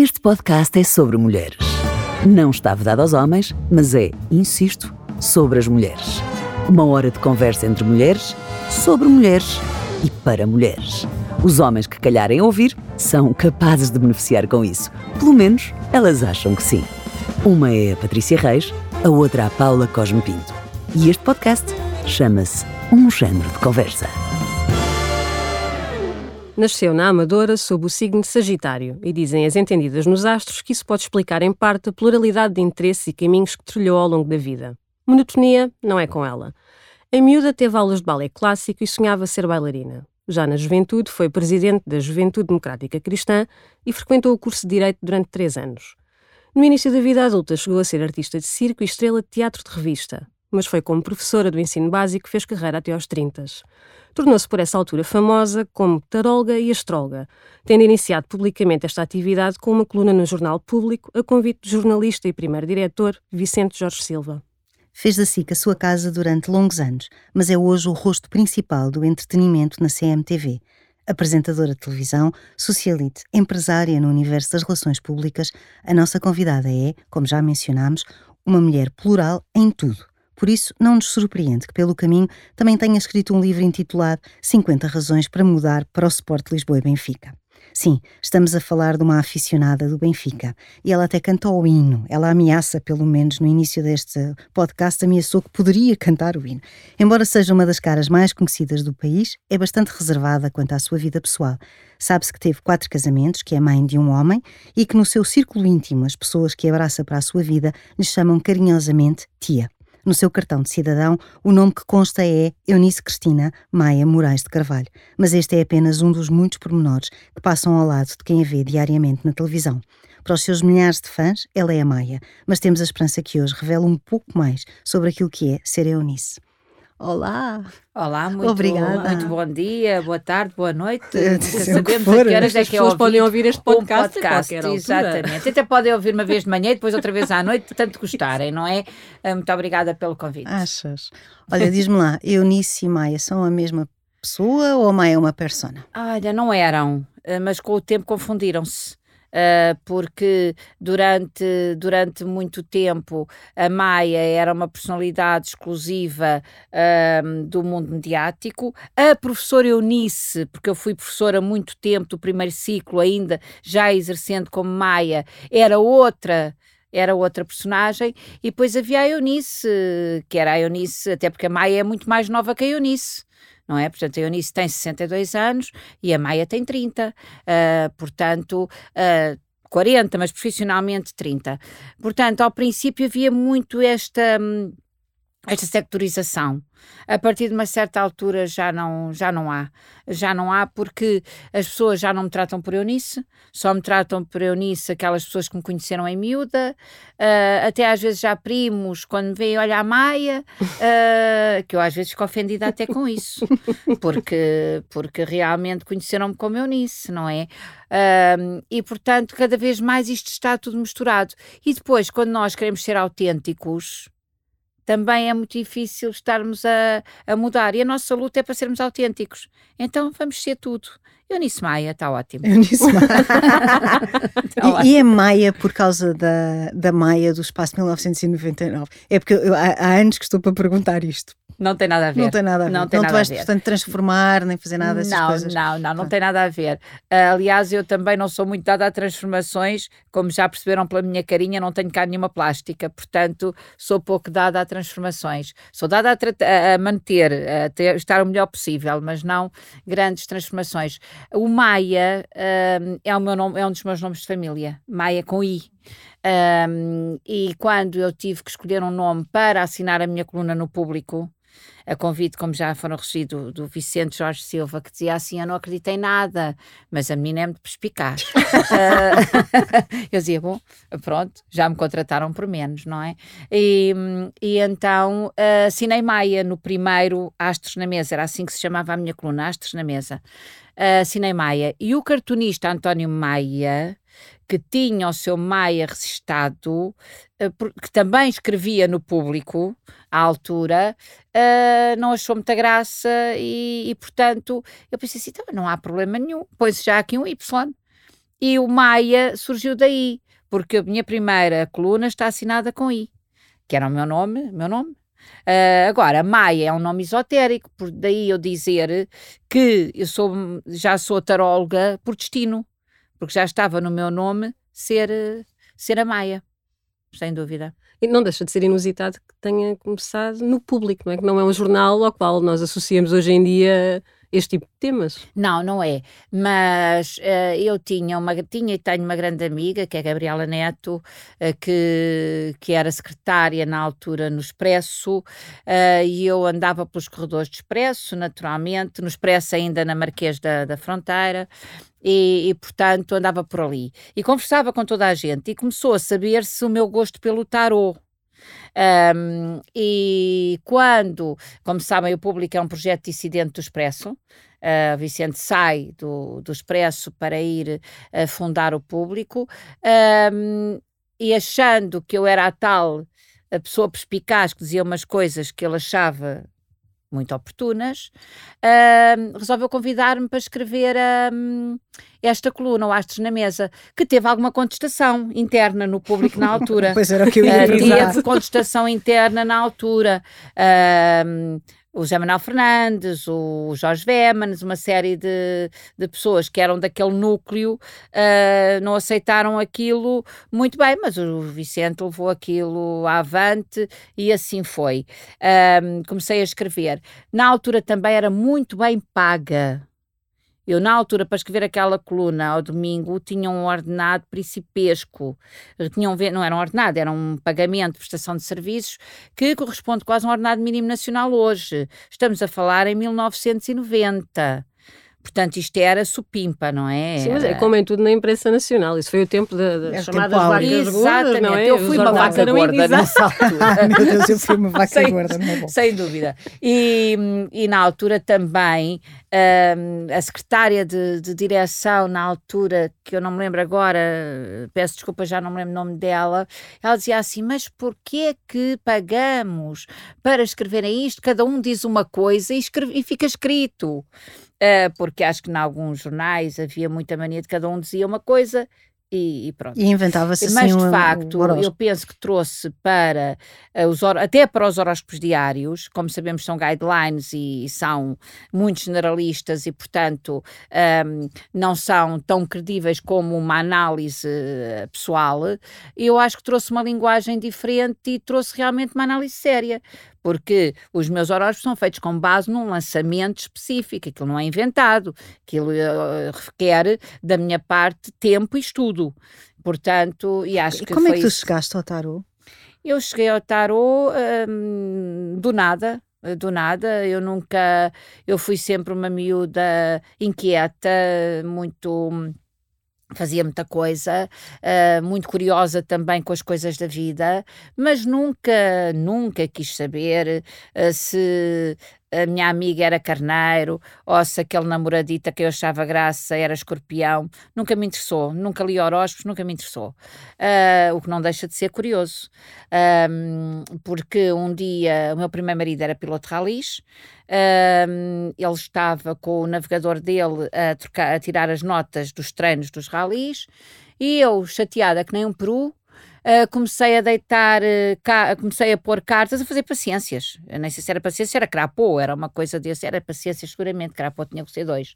Este podcast é sobre mulheres. Não está vedado aos homens, mas é, insisto, sobre as mulheres. Uma hora de conversa entre mulheres, sobre mulheres e para mulheres. Os homens que calharem ouvir são capazes de beneficiar com isso. Pelo menos elas acham que sim. Uma é a Patrícia Reis, a outra a Paula Cosme Pinto. E este podcast chama-se Um Género de Conversa. Nasceu na Amadora sob o signo Sagitário e dizem as entendidas nos astros que isso pode explicar em parte a pluralidade de interesses e caminhos que trilhou ao longo da vida. Monotonia não é com ela. A miúda teve aulas de balé clássico e sonhava ser bailarina. Já na juventude foi presidente da Juventude Democrática Cristã e frequentou o curso de Direito durante três anos. No início da vida adulta chegou a ser artista de circo e estrela de teatro de revista, mas foi como professora do ensino básico que fez carreira até aos 30. Tornou-se por essa altura famosa como taróloga e astróloga, tendo iniciado publicamente esta atividade com uma coluna no Jornal Público a convite do jornalista e primeiro diretor Vicente Jorge Silva. Fez da SIC a sua casa durante longos anos, mas é hoje o rosto principal do entretenimento na CMTV. Apresentadora de televisão, socialite, empresária no universo das relações públicas, a nossa convidada é, como já mencionámos, uma mulher plural em tudo por isso, não nos surpreende que, pelo caminho, também tenha escrito um livro intitulado 50 Razões para Mudar para o Sport Lisboa e Benfica. Sim, estamos a falar de uma aficionada do Benfica. E ela até cantou o hino. Ela ameaça, pelo menos no início deste podcast, ameaçou que poderia cantar o hino. Embora seja uma das caras mais conhecidas do país, é bastante reservada quanto à sua vida pessoal. Sabe-se que teve quatro casamentos, que é mãe de um homem e que no seu círculo íntimo as pessoas que abraça para a sua vida lhe chamam carinhosamente tia. No seu cartão de cidadão, o nome que consta é Eunice Cristina Maia Moraes de Carvalho, mas este é apenas um dos muitos pormenores que passam ao lado de quem a vê diariamente na televisão. Para os seus milhares de fãs, ela é a Maia, mas temos a esperança que hoje revele um pouco mais sobre aquilo que é ser Eunice. Olá! Olá, muito, Obrigada. muito bom dia, boa tarde, boa noite. Nunca sabemos for, a que horas é As que é pessoas podem ouvido ouvir este um podcast, a podcast, exatamente. Até podem ouvir uma vez de manhã e depois outra vez à noite, tanto gostarem, não é? Ah, Muito obrigada pelo convite. Achas? Olha, diz-me lá, Eunice e Maia são a mesma pessoa ou Maia é uma persona? Olha, não eram, ah, mas com o tempo confundiram-se. Ah, porque durante, durante muito tempo a Maia era uma personalidade exclusiva ah, do mundo mediático. A professora Eunice, porque eu fui professora muito tempo do primeiro ciclo, ainda já exercendo como Maia, era outra era outra personagem, e depois havia a Eunice, que era a Eunice, até porque a Maia é muito mais nova que a Eunice não é? Portanto, a Eunice tem 62 anos e a Maia tem 30, uh, portanto, uh, 40, mas profissionalmente 30. Portanto, ao princípio havia muito esta. hum, esta sectorização. A partir de uma certa altura já não, já não há. Já não há porque as pessoas já não me tratam por Eunice, só me tratam por Eunice aquelas pessoas que me conheceram em miúda, ah, até às vezes já primos, quando me veem, olha a Maia, ah, que eu às vezes fico ofendida até com isso, porque, porque realmente conheceram-me como Eunice, não é? Ah, e portanto, cada vez mais isto está tudo misturado. E depois, quando nós queremos ser autênticos, também é muito difícil estarmos a, a mudar. E a nossa luta é para sermos autênticos. Então vamos ser tudo. Eunice Maia, está ótimo. Eunice Maia. Tá e, e é Maia por causa da, da Maia do Espaço 1999? É porque eu, há, há anos que estou para perguntar isto. Não tem nada a ver. Não tem nada a ver. Não tem tu vais, portanto, transformar, nem fazer nada dessas não, coisas. não, não, não Ah. tem nada a ver. Ah, aliás, eu também não sou muito dada a transformações, como já perceberam pela minha carinha, não tenho cá nenhuma plástica, portanto, sou pouco dada a transformações. Sou dada a- a manter, a ter- estar o melhor possível, mas não grandes transformações. O Maia ah, é, o meu nome, é um dos meus nomes de família, Maia com I. Um, e quando eu tive que escolher um nome para assinar a minha coluna no público, a convite, como já foram recebidos, do, do Vicente Jorge Silva, que dizia assim: Eu não acreditei em nada, mas a menina é muito perspicaz. Eu dizia: Bom, pronto, já me contrataram por menos, não é? E, e então ah, assinei Maia no primeiro Astros na Mesa, era assim que se chamava a minha coluna, Astros na Mesa. Ah, assinei Maia. E o cartunista António Maia que tinha o seu Maia registado, eh, que também escrevia no público à altura, eh, não achou muita graça e, e, portanto, eu pensei assim, "Então, não há problema nenhum, põe-se já aqui um Y. e o Maia surgiu daí, porque a minha primeira coluna está assinada com I, que era o meu nome, meu nome. Uh, agora, Maia é um nome esotérico, por daí eu dizer que eu sou, já sou taróloga por destino, porque já estava no meu nome ser, ser a Maia, sem dúvida. E não deixa de ser inusitado que tenha começado no público, não é? Que não é um jornal ao qual nós associamos hoje em dia este tipo de temas. Não, não é. Mas uh, eu tinha, uma, tinha e tenho uma grande amiga, que é a Gabriela Neto, uh, que, que era secretária na altura no Expresso, uh, e eu andava pelos corredores de Expresso, naturalmente, no Expresso ainda na Marquês da, da Fronteira, e, e, portanto andava por ali. E conversava com toda a gente, e começou a saber-se o meu gosto pelo tarot. Um, e quando, como sabem, o público é um projeto dissidente do Expresso, uh, Vicente sai do, do Expresso para ir uh, fundar o público, um, e achando que eu era a tal a pessoa perspicaz que dizia umas coisas que ele achava muito oportunas, uh, resolveu convidar-me para escrever uh, esta coluna, o Astros na Mesa, que teve alguma contestação interna no público na altura. pois era o que eu ia uh, Teve contestação interna na altura. Uh, o José Manuel Fernandes, o Jorge Vémanes, uma série de, de pessoas que eram daquele núcleo, uh, não aceitaram aquilo muito bem, mas o Vicente levou aquilo avante e assim foi. Uh, comecei a escrever. Na altura também era muito bem paga eu, na altura, para escrever aquela coluna ao domingo, tinha um ordenado principesco. Tinham, não era um ordenado, era um pagamento de prestação de serviços que corresponde quase a um ordenado mínimo nacional hoje. Estamos a falar em 1990. Portanto, isto era supimpa, não é? Sim, mas é como em tudo na imprensa nacional. Isso foi o tempo das é chamadas vacas Exatamente. gordas, não é? Eu fui uma vaca gorda nessa altura. Meu Deus, eu fui uma vaca sem, gorda, não é bom. Sem dúvida. E, e na altura também, um, a secretária de, de, direção, na altura, que eu não me lembro agora, peço desculpa, já não me lembro o nome dela, ela dizia assim, mas porquê que pagamos para escreverem isto? Cada um diz uma coisa e, escreve, e fica escrito. Uh, porque acho que em alguns jornais havia muita mania de cada um dizia uma coisa e, e, pronto. E inventava-se assim Mas, de facto, um eu penso que trouxe para uh, os até para os horóscopos diários, como sabemos são guidelines e, e são muito generalistas e, portanto, um, não são tão credíveis como uma análise uh, pessoal, eu acho que trouxe uma linguagem diferente e trouxe realmente uma análise séria porque os meus horóscopos são feitos com base num lançamento específico, aquilo não é inventado, aquilo uh, requer da minha parte tempo e estudo. Portanto, e acho e que. Como é que tu isso. chegaste ao tarot? Eu cheguei ao tarot hum, do nada, do nada. Eu nunca. Eu fui sempre uma miúda inquieta, muito fazia muita coisa, uh, muito curiosa também com as coisas da vida, mas nunca, nunca quis saber uh, se a minha amiga era carneiro, ou se aquele namoradita que eu achava graça era escorpião, nunca me interessou, nunca li horóscopos, nunca me interessou. Uh, o que não deixa de ser curioso, porque um dia o meu primeiro marido era piloto de ralis, ele estava com o navegador dele a, trocar, a tirar as notas dos treinos dos ralis, e eu, chateada que nem um peru, Uh, comecei a deitar, uh, comecei a pôr cartas, a fazer paciências. Eu nem sei se era paciência, era crapô, era uma coisa desse, era paciência seguramente, crapô tinha que ser dois.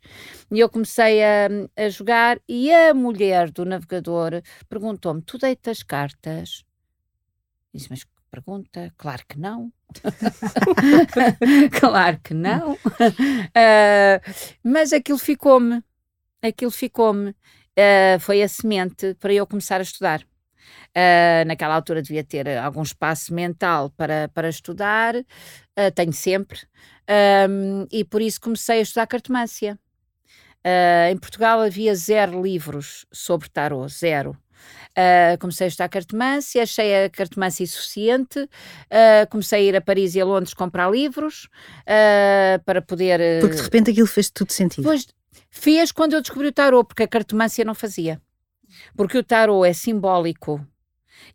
E eu comecei a, a jogar e a mulher do navegador perguntou-me: Tu deitas cartas? disse, mas pergunta? Claro que não. claro que não. Uh, mas aquilo ficou-me. Aquilo ficou-me. Uh, foi a semente para eu começar a estudar. Uh, naquela altura devia ter algum espaço mental para, para estudar, uh, tenho sempre, um, e por isso comecei a estudar cartomância. Uh, em Portugal havia zero livros sobre tarot, zero. Uh, comecei a estudar cartomância, achei a cartomância insuficiente, uh, comecei a ir a Paris e a Londres comprar livros uh, para poder. Porque de repente aquilo fez tudo sentido. Pois, fez quando eu descobri o tarot, porque a cartomância não fazia. Porque o tarot é simbólico.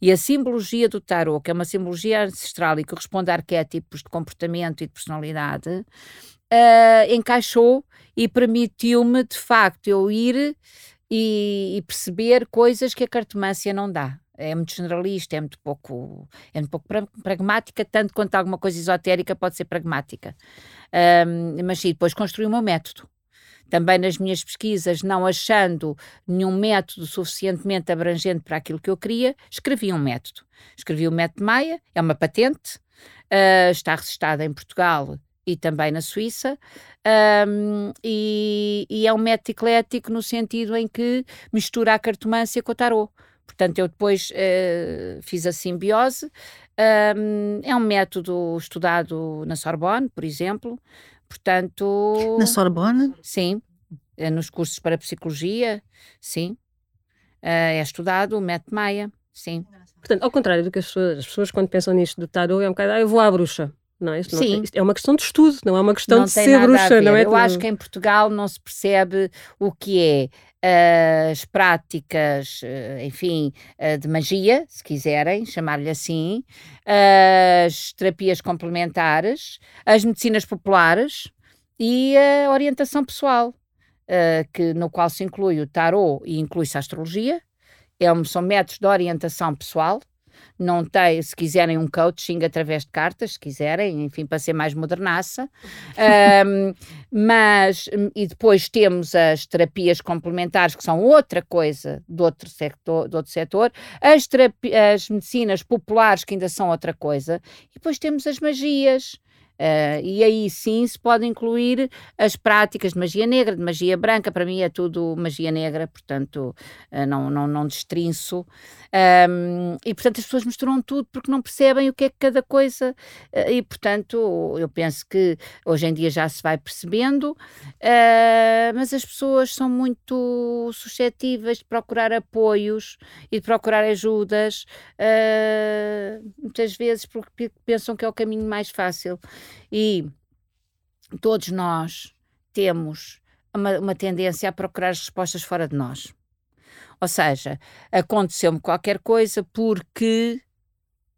E a simbologia do tarot, que é uma simbologia ancestral e que corresponde a arquétipos de comportamento e de personalidade, uh, encaixou e permitiu-me, de facto, eu ir e, e perceber coisas que a cartomância não dá é muito generalista, é muito pouco, é muito pouco pragmática, tanto quanto alguma coisa esotérica pode ser pragmática. Um, mas sim, depois construí o meu método. Também nas minhas pesquisas, não achando nenhum método suficientemente abrangente para aquilo que eu queria, escrevi um método. Escrevi o método Maia, é uma patente, uh, está registada em Portugal e também na Suíça, um, e, e, é um método eclético no sentido em que mistura a cartomância com o tarot. Portanto, eu depois uh, fiz a simbiose. Um, é um método estudado na Sorbonne, por exemplo. Portanto. Na Sorbonne? Sim. É nos cursos para psicologia, sim. Uh, é estudado o método Maia, sim. Portanto, ao contrário do que as pessoas, as pessoas quando pensam nisto do tarot, é um bocado, ah, eu vou à bruxa. Não é? Não Sim. é uma questão de estudo, não é uma questão não de ser bruxa, não é? Eu acho que em Portugal não se percebe o que é as práticas, eh, enfim, eh, de magia, se quiserem chamar-lhe assim, as terapias complementares, as medicinas populares e a orientação pessoal, eh, que, no qual se inclui o tarot e inclui-se a astrologia, é são métodos de orientação pessoal, não tem, se quiserem um coaching através de cartas, se quiserem, enfim, para ser mais modernaça. um, mas, e depois temos as terapias complementares, que são outra coisa do outro sector, do outro setor, as, as medicinas populares, que ainda são outra coisa, e depois temos as magias. Uh, e aí sim se pode incluir as práticas de magia negra, de magia branca, para mim é tudo magia negra, portanto uh, não, não, não destrinço. Um, e portanto as pessoas misturam tudo porque não percebem o que é cada coisa. Uh, e portanto eu penso que hoje em dia já se vai percebendo, mas as pessoas são muito suscetíveis de procurar apoios e de procurar ajudas, muitas vezes porque pensam que é o caminho mais fácil. E todos nós temos uma, uma tendência a procurar as respostas fora de nós. Ou seja, aconteceu-me qualquer coisa porque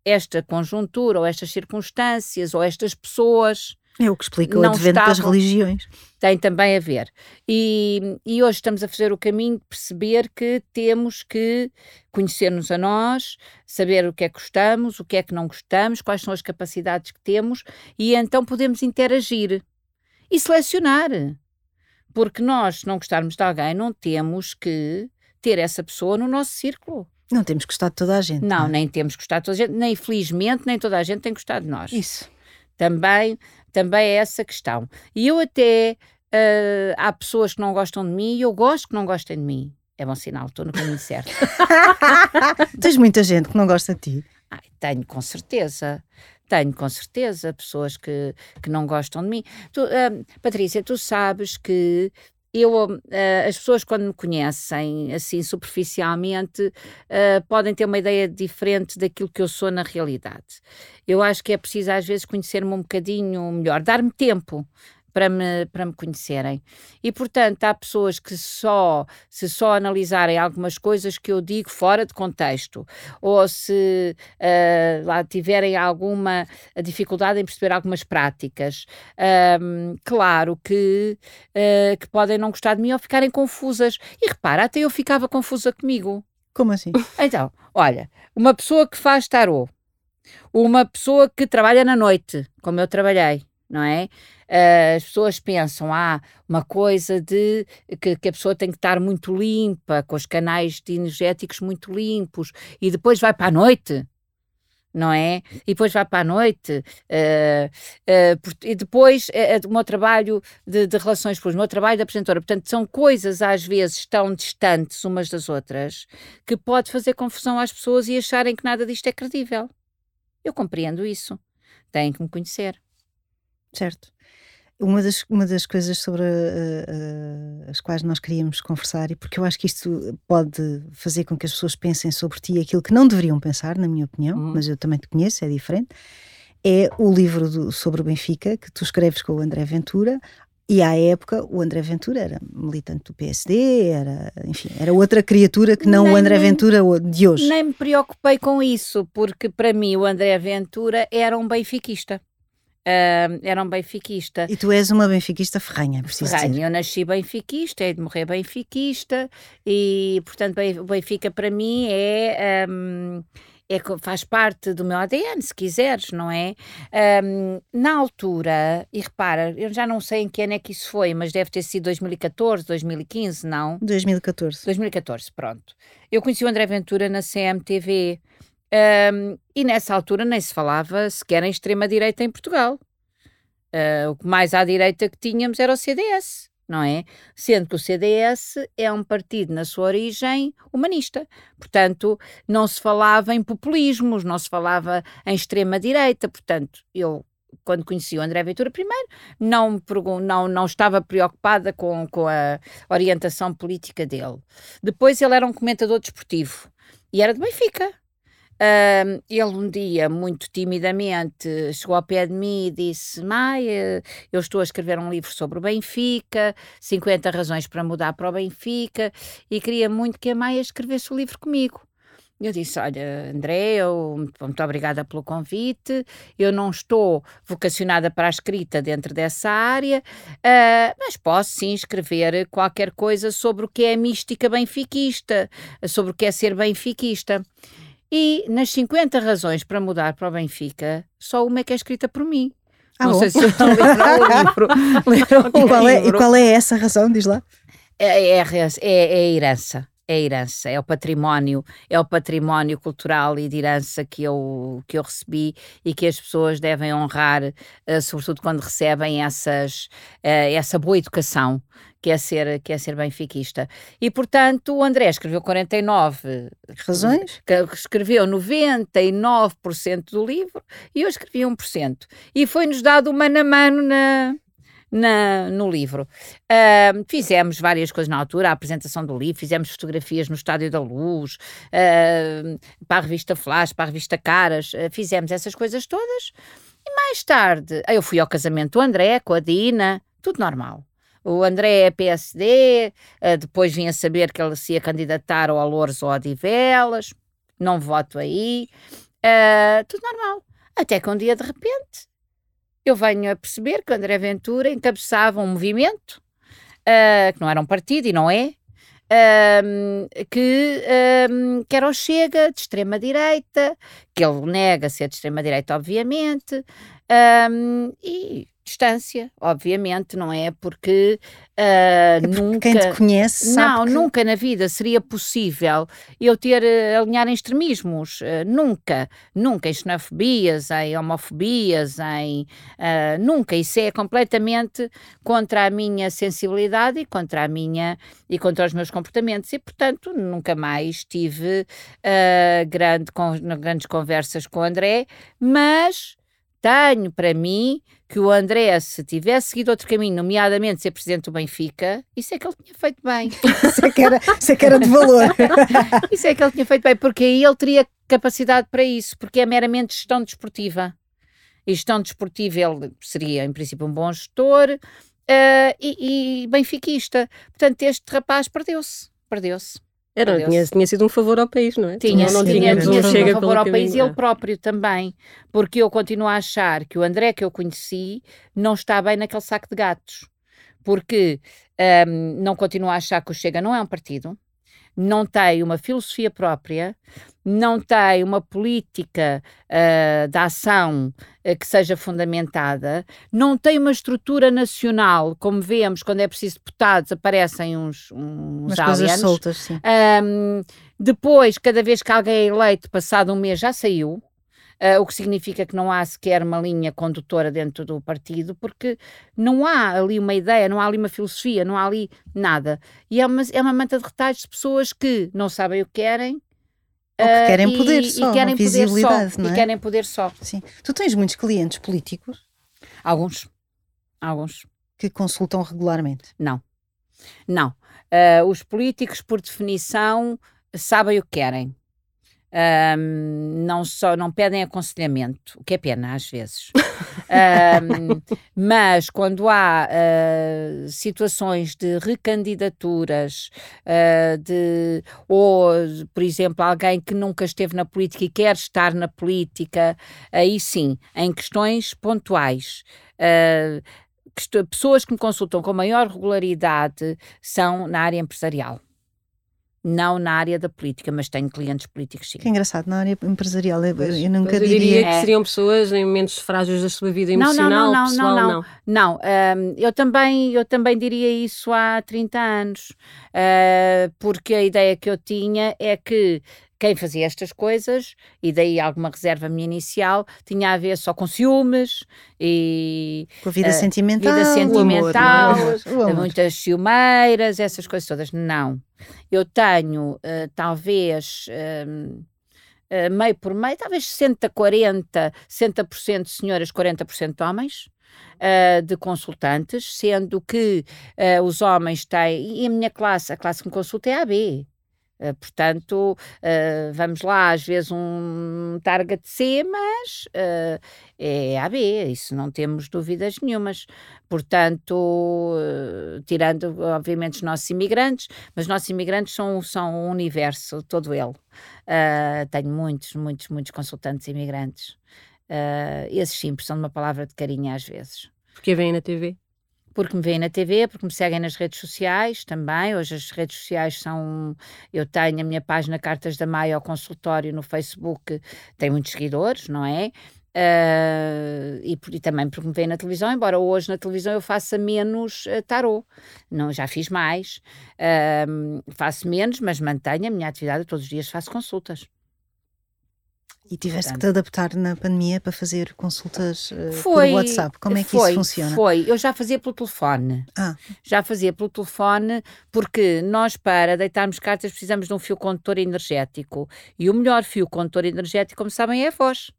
esta conjuntura, ou estas circunstâncias, ou estas pessoas. É o que explica o advento estavam, das religiões. Tem também a ver. E, e hoje estamos a fazer o caminho de perceber que temos que conhecer-nos a nós, saber o que é que gostamos, o que é que não gostamos, quais são as capacidades que temos, e então podemos interagir e selecionar. Porque nós, se não gostarmos de alguém, não temos que ter essa pessoa no nosso círculo. Não temos que gostar de toda a gente. Não, não é? nem temos que gostar de toda a gente, nem felizmente nem toda a gente tem gostado de nós. Isso. Também, também é essa questão. E eu até, uh, há pessoas que não gostam de mim e eu gosto que não gostem de mim. É bom sinal, estou no caminho certo. Tens muita gente que não gosta de ti. Ai, tenho, com certeza. Tenho, com certeza, pessoas que, que não gostam de mim. Tu, uh, Patrícia, tu sabes que eu, uh, as pessoas quando me conhecem assim superficialmente uh, podem ter uma ideia diferente daquilo que eu sou na realidade. Eu acho que é preciso às vezes conhecer-me um bocadinho melhor, dar-me tempo para me, para me conhecerem. E, portanto, há pessoas que só, se só analisarem algumas coisas que eu digo fora de contexto, ou se uh, lá tiverem alguma dificuldade em perceber algumas práticas, um, claro que, uh, que podem não gostar de mim ou ficarem confusas. E repara, até eu ficava confusa comigo. Como assim? Então, olha, uma pessoa que faz tarot, uma pessoa que trabalha na noite, como eu trabalhei, não é? Uh, as pessoas pensam, ah, uma coisa de que, que, a pessoa tem que estar muito limpa, com os canais energéticos muito limpos, e depois vai para a noite, não é? E depois vai para a noite, uh, e depois uh, o meu trabalho de, de relações públicas, o meu trabalho de apresentadora. Portanto, são coisas às vezes tão distantes umas das outras que pode fazer confusão às pessoas e acharem que nada disto é credível. Eu compreendo isso. Têm que me conhecer. Certo. Uma das, uma das coisas sobre uh, uh, as quais nós queríamos conversar, e porque eu acho que isto pode fazer com que as pessoas pensem sobre ti aquilo que não deveriam pensar, na minha opinião, uhum. mas eu também te conheço, é diferente, é o livro do, sobre o Benfica, que tu escreves com o André Ventura. E à época o André Ventura era militante do PSD, era, enfim, era outra criatura que não nem, o André Ventura de hoje. Nem me preocupei com isso, porque para mim o André Ventura era um benfiquista uh, era um benfiquista. E tu és uma benfiquista ferranha, preciso Ferranha. dizer. Eu nasci benfiquista, hei de morrer benfiquista e, portanto, o Benfica para mim é... Um, é, faz parte do meu ADN, se quiseres, não é? Um, na altura, e repara, eu já não sei em que ano é que isso foi, mas deve ter sido 2014, 2015, não? 2014. 2014, pronto. Eu conheci o André Ventura na CMTV um, e nessa altura nem se falava sequer em extrema-direita em Portugal. Uh, o que mais à direita que tínhamos era o CDS não é? Sendo que o CDS é um partido, na sua origem, humanista. Portanto, não se falava em populismos, não se falava em extrema-direita. Portanto, eu quando conheci o André Ventura primeiro, não, não, não estava preocupada com, com a orientação política dele. Depois ele era um comentador desportivo e era de Benfica. Uh, ele um dia, muito timidamente, chegou ao pé de mim e disse: Maia, eu estou a escrever um livro sobre o Benfica, 50 razões para mudar para o Benfica, e queria muito que a Maia escrevesse o livro comigo. Eu disse: Olha, André, eu, muito obrigada pelo convite. Eu não estou vocacionada para a escrita dentro dessa área, uh, mas posso sim escrever qualquer coisa sobre o que é mística benfiquista, sobre o que é ser benfiquista. E nas 50 razões para mudar para o Benfica, só uma é que é escrita por mim. Ah, não bom. sei se leram o livro. leram E o qual, é, e livro. qual é essa razão? Diz lá. É, é, a é- é a herança. É a herança, é o património, é o património cultural e de herança que eu, que eu recebi e que as pessoas devem honrar, eh, sobretudo quando recebem essas, eh, essa boa educação que é ser, que é ser benfiquista. E, portanto, o André escreveu 49 Razões? escreveu 99% do livro e eu escrevi 1%. E foi-nos dado mano a mano na, na, no livro. Ahm, fizemos várias coisas na altura, a apresentação do livro, fizemos fotografias no Estádio da Luz, ahm, para a revista Flash, para a revista Caras, ah, fizemos essas coisas todas. E mais tarde, eu fui ao casamento do André com a Dina, tudo normal. O André é PSD, ah, depois vim a saber que ele se ia candidatar ao Alouros ou a Odivelas, não voto aí, ah, tudo normal. Até que um dia, de repente, eu venho a perceber que André Ventura encabeçava um movimento, ah, que não era um partido e não é, que, ahm, que era o Chega, de extrema-direita, que ele nega ser de extrema-direita, obviamente, e distância, obviamente, não é? Porque ah, É porque nunca. quem te conhece sabe Não, que... nunca na vida seria possível eu ter eh, alinhar em extremismos. eh, nunca, nunca em xenofobias, em homofobias, em nunca. Isso é completamente contra a minha sensibilidade e contra a minha e contra os meus comportamentos. E, portanto, nunca mais tive grande, con- grandes conversas com o André, mas tenho para mim que o André, se tivesse seguido outro caminho, nomeadamente ser presidente do Benfica, isso é que ele tinha feito bem. Isso é que era, isso é que era de valor. Isso é que ele tinha feito bem, porque aí ele teria capacidade para isso, porque é meramente gestão desportiva. E gestão desportiva ele seria, em princípio, um bom gestor eh, e, e benfiquista. Portanto, este rapaz perdeu-se. Perdeu-se. Era, tinha, tinha sido um favor ao país, não é? Tinha, não, não tinha, tinha um sido um favor ao país e ele próprio também, porque eu continuo a achar que o André que eu conheci não está bem naquele saco de gatos, porque hum, não continuo a achar que o Chega não é um partido, não tem uma filosofia própria, não tem uma política ah, de ação ah, que seja fundamentada, não tem uma estrutura nacional, como vemos quando é preciso deputados, aparecem uns, uns Umas aliens. soltas, sim. Ahm, depois, cada vez que alguém é eleito, passado um mês, já saiu. Ah, o que significa que não há sequer uma linha condutora dentro do partido, porque não há ali uma ideia, não há ali uma filosofia, não há ali nada. E é uma, é uma manta de retalhos de pessoas que não sabem o que querem. Ou que ah, querem e- poder e só, querem poder visibilidade, só, não E é? querem poder só. sim. Tu tens muitos clientes políticos Alguns. Alguns. que consultam regularmente. Não. Não. Ah, os políticos, por definição, sabem o que querem. Um, não só não pedem aconselhamento, o que é pena às vezes. um, mas quando há uh, situações de recandidaturas, uh, de, ou, por exemplo, alguém que nunca esteve na política e quer estar na política, aí sim, em questões pontuais. Uh, pessoas que me consultam com maior regularidade são na área empresarial não na área da política, mas tenho clientes políticos, sim. Que engraçado, na área empresarial, eu, pois, eu nunca eu diria... diria que seriam pessoas em momentos frágeis da sua vida emocional, não, não, não, pessoal, não. Não, não. não um, eu, também, eu também diria isso há 30 anos, uh, porque a ideia que eu tinha é que quem fazia estas coisas, e daí alguma reserva minha inicial, tinha a ver só com ciúmes e. Com a vida uh, sentimental. Vida sentimental, o amor, muitas ciumeiras, essas coisas todas. Não. Eu tenho, uh, talvez. Uh, meio por meio, talvez 60, 40, 60% senhoras, 40% homens. Uh, de consultantes, sendo que uh, os homens têm, e a minha classe, a classe que me consulta é a AB, portanto, uh, vamos lá, às vezes um target C, mas uh, é AB, isso não temos dúvidas nenhumas. Portanto, tirando, obviamente, os nossos imigrantes, mas os nossos imigrantes são, são um universo, todo ele. tenho muitos, muitos, muitos consultantes imigrantes. esses sim precisam de uma palavra de carinho às vezes. Porque vêm na TV? Porque me veem na TV, porque me seguem nas redes sociais também. Hoje as redes sociais são. Eu tenho a minha página Cartas da Maia ao consultório no Facebook, tem muitos seguidores, não é? Uh, e, e, também porque me veem na televisão, embora hoje na televisão eu faça menos uh, tarô, não, já fiz mais, uh, faço menos, mas mantenho a minha atividade, todos os dias faço consultas. E tiveste que te adaptar na pandemia para fazer consultas uh, foi, por WhatsApp. Como é que foi, isso funciona? Foi, eu já fazia pelo telefone. Ah. Já fazia pelo telefone, porque nós, para deitarmos cartas, precisamos de um fio condutor energético. E o melhor fio condutor energético, como sabem, é a voz.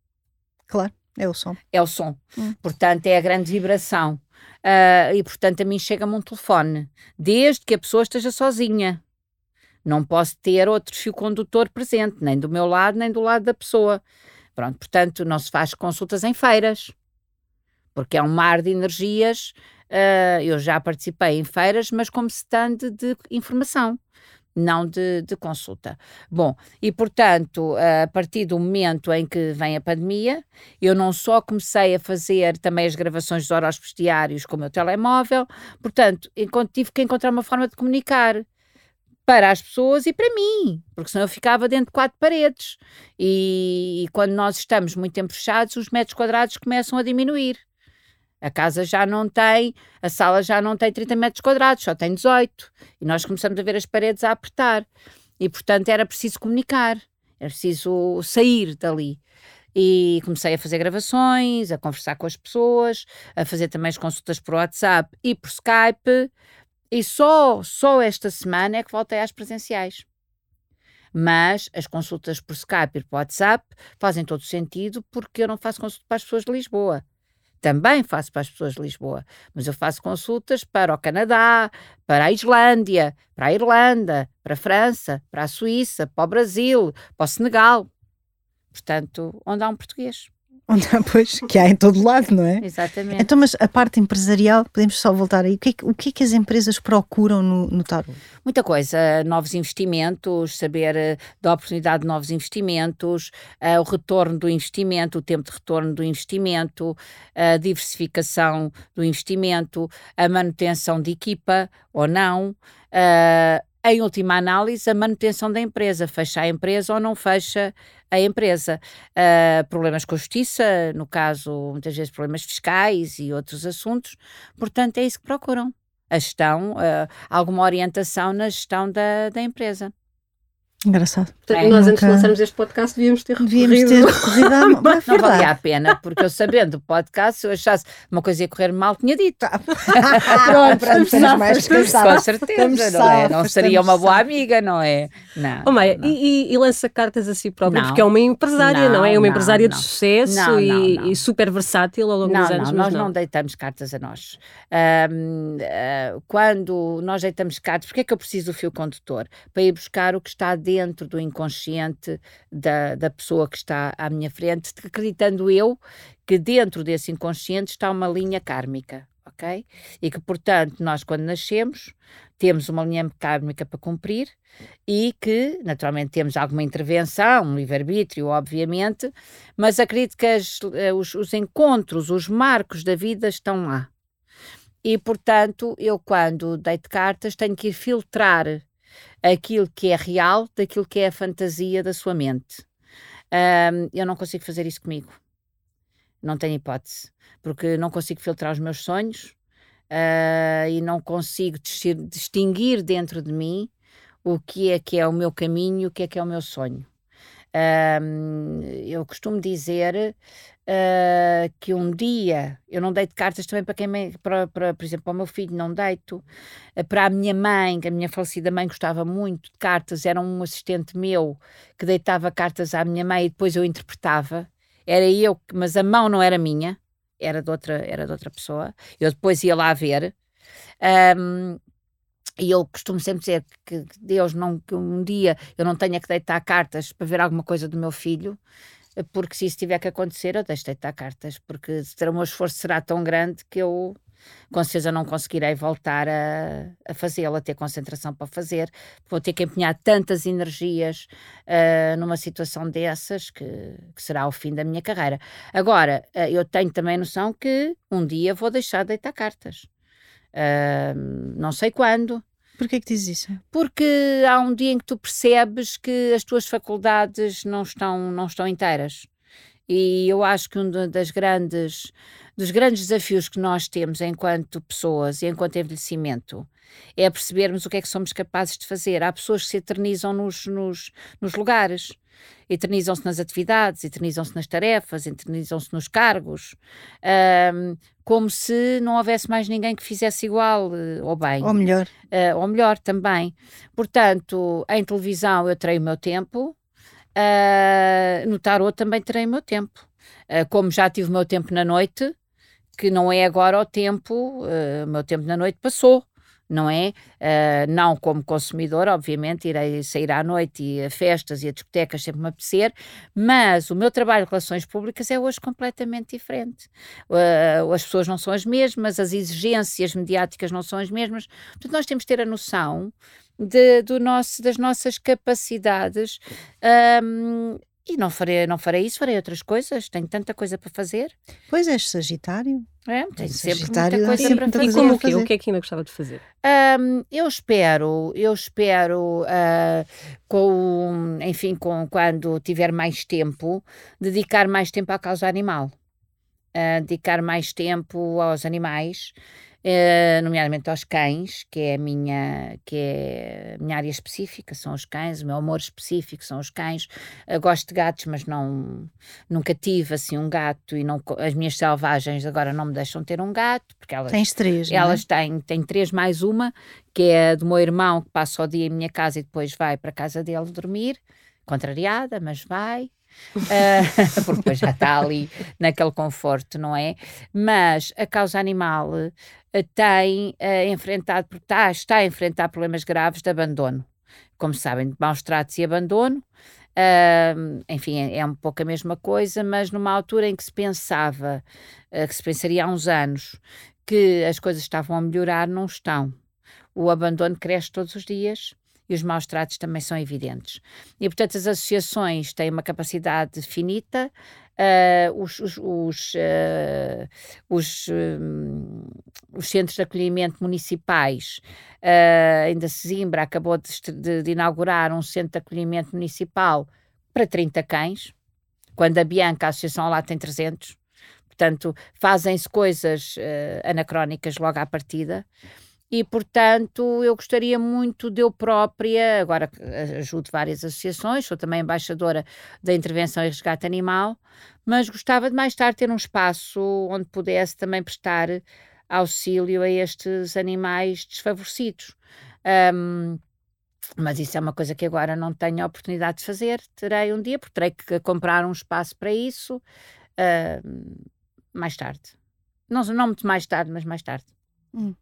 Claro, é o som. É o som. Hum. Portanto, é a grande vibração. Uh, e, portanto, a mim chega-me um telefone, desde que a pessoa esteja sozinha. Não posso ter outro fio condutor presente, nem do meu lado, nem do lado da pessoa. Pronto, portanto, não se faz consultas em feiras, porque é um mar de energias. Uh, eu já participei em feiras, mas como stand de informação, não de, de consulta. Bom, e portanto, a partir do momento em que vem a pandemia, eu não só comecei a fazer também as gravações dos horóscopos diários com o meu telemóvel, portanto, tive que encontrar uma forma de comunicar para as pessoas e para mim, porque senão eu ficava dentro de quatro paredes. E, e, quando nós estamos muito tempo fechados, os metros quadrados começam a diminuir. A casa já não tem, a sala já não tem 30 metros quadrados, só tem 18. E nós começamos a ver as paredes a apertar. E, portanto, era preciso comunicar, era preciso sair dali. E comecei a fazer gravações, a conversar com as pessoas, a fazer também as consultas por WhatsApp e por Skype. E só, só esta semana é que voltei às presenciais. Mas as consultas por Skype e por WhatsApp fazem todo sentido porque eu não faço consulta para as pessoas de Lisboa. Também faço para as pessoas de Lisboa, mas eu faço consultas para o Canadá, para a Islândia, para a Irlanda, para a França, para a Suíça, para o Brasil, para o Senegal. Portanto, onde há um português. Pois, que há em todo lado, não é? Exatamente. Então, mas a parte empresarial, podemos só voltar aí. O que é, o que, é que as empresas procuram no, no tarot? Muita coisa. Novos investimentos, saber uh, da oportunidade de novos investimentos, uh, o retorno do investimento, o tempo de retorno do investimento, a diversificação do investimento, a manutenção de equipa ou não. Uh, em última análise, a manutenção da empresa, fecha a empresa ou não fecha a empresa. Uh, problemas com a justiça, no caso, muitas vezes problemas fiscais e outros assuntos. Portanto, é isso que procuram. A gestão, uh, alguma orientação na gestão da, da empresa. Engraçado. Portanto, é, nós nunca... antes de lançarmos este podcast devíamos ter recorrido. Devíamos ter recorrido a... não, não valia a pena, porque eu sabendo do podcast, se eu achasse uma coisa ia correr mal, tinha dito. Ah, pronto, pronto, estamos mais Com certeza, não é? Não seria uma boa amiga, não é? Não. Oh, Maia, e, e, lança cartas a si própria, porque é uma empresária, não, não é? É uma não, empresária não. de sucesso e, e, super versátil ao longo dos anos. Não, nós não. deitamos cartas a nós. Um, uh, quando nós deitamos cartas, porque é que eu preciso do fio condutor? Para ir buscar o que está dentro dentro do inconsciente da, da pessoa que está à minha frente, acreditando eu que dentro desse inconsciente está uma linha kármica, ok? E que, portanto, nós quando nascemos temos uma linha kármica para cumprir e que, naturalmente, temos alguma intervenção, um livre-arbítrio, obviamente, mas acredito que as, eh, os, os encontros, os marcos da vida estão lá. E, portanto, eu quando deito cartas tenho que ir filtrar aquilo que é real daquilo que é a fantasia da sua mente. Um, eu não consigo fazer isso comigo. Não tenho hipótese. Porque não consigo filtrar os meus sonhos uh, e não consigo distinguir dentro de mim o que é que é o meu caminho, o que é que é o meu sonho. Um, eu costumo dizer uh, que um dia eu não deito cartas também para quem me, para, para, por exemplo, para o meu filho não deito, uh, para a minha mãe, que a minha falecida mãe gostava muito de cartas, era um assistente meu que deitava cartas à minha mãe e depois eu interpretava. Era eu, mas a mão não era minha, era de outra, era de outra pessoa. Eu depois ia lá ver. Um, e eu costumo sempre dizer que Deus não que um dia eu não tenha que deitar cartas para ver alguma coisa do meu filho, porque se isso tiver que acontecer, eu deixo de deitar cartas, porque o meu esforço será tão grande que eu com certeza não conseguirei voltar a, a fazê-lo, a ter concentração para fazer. Vou ter que empenhar tantas energias uh, numa situação dessas que, que, será o fim da minha carreira. Agora, uh, eu tenho também noção que um dia vou deixar de deitar cartas. Uh, não sei quando, Porquê que dizes isso? Porque há um dia em que tu percebes que as tuas faculdades não estão, não estão inteiras. E eu acho que um das grandes, dos grandes desafios que nós temos enquanto pessoas e enquanto envelhecimento é percebermos o que é que somos capazes de fazer. Há pessoas que se eternizam nos, nos, nos lugares, eternizam-se nas atividades, eternizam-se nas tarefas, eternizam-se nos cargos, um, como se não houvesse mais ninguém que fizesse igual eh, ou bem. Ou melhor. Uh, ou melhor também. Portanto, em televisão eu terei o meu tempo, uh, no tarot também terei o meu tempo. Uh, como já tive o meu tempo na noite, que não é agora o tempo, o meu tempo na noite passou não é? Uh, não como consumidor, obviamente, irei sair à noite e a festas e a discotecas sempre me apetecer, mas o meu trabalho de relações públicas é hoje completamente diferente. Uh, as pessoas não são as mesmas, as exigências mediáticas não são as mesmas, portanto, nós temos de ter a noção de, do nosso, das nossas capacidades um, e não farei, não farei isso, farei outras coisas. Tenho tanta coisa para fazer. Pois és Sagitário. É, tenho sempre muita coisa para fazer. E como o quê? O que é que ainda gostava de fazer? Um, eu espero, eu espero, uh, com, enfim, com, quando tiver mais tempo, dedicar mais tempo à causa animal. Uh, dedicar mais tempo aos animais Uh, nomeadamente aos cães, que é a minha, que é a minha área específica, são os cães, o meu amor específico são os cães. Uh, gosto de gatos, mas não nunca tive assim um gato e não as minhas selvagens agora não me deixam ter um gato, porque elas Tens três, Elas é? têm, têm três mais uma, que é do meu irmão que passa o dia em minha casa e depois vai para a casa dele dormir, contrariada, mas vai. uh, porque depois já está ali naquele conforto, não é? Mas a causa animal tem uh, enfrentado, está, está a enfrentar problemas graves de abandono. Como sabem, de maus tratos e abandono. enfim, é, é, um pouco a mesma coisa, mas numa altura em que se pensava, que se pensaria há uns anos, que as coisas estavam a melhorar, não estão. O abandono cresce todos os dias e os maus tratos também são evidentes. E, portanto, as associações têm uma capacidade finita, uh, os, os, os, uh, os, um, os, centros de acolhimento municipais, uh, ainda Sesimbra acabou de, de, de inaugurar um centro de acolhimento municipal para 30 cães, quando a Bianca, a associação lá, tem 300. Portanto, fazem-se coisas anacrónicas logo à partida e, portanto, eu gostaria muito de eu própria, agora ajudo várias associações, sou também embaixadora da intervenção e resgate animal, mas gostava de mais tarde ter um espaço onde pudesse também prestar auxílio a estes animais desfavorecidos. Um, mas isso é uma coisa que agora não tenho a oportunidade de fazer. Terei um dia, porque terei que comprar um espaço para isso uh, mais tarde. Não, não muito mais tarde, mas mais tarde. Hum.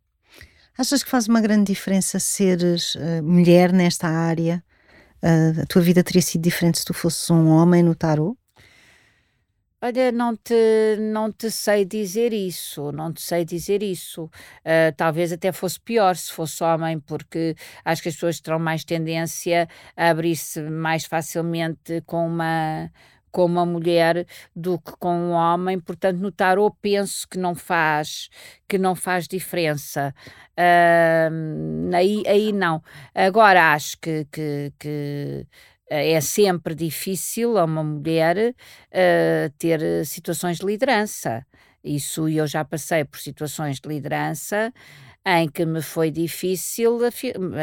Achas que faz uma grande diferença seres uh, mulher nesta área? Uh, a tua vida teria sido diferente se tu fosses um homem no tarot? Olha, não te, não te sei dizer isso, não te sei dizer isso. Uh, talvez até fosse pior se fosse homem, porque acho que as pessoas terão mais tendência a abrir-se mais facilmente com uma, com uma mulher do que com um homem, portanto no tarot penso que não faz que não faz diferença uh, aí, aí não agora acho que, que, que eh, é sempre difícil a uma mulher uh, ter situações de liderança. Isso eu já passei por situações de liderança em que me foi difícil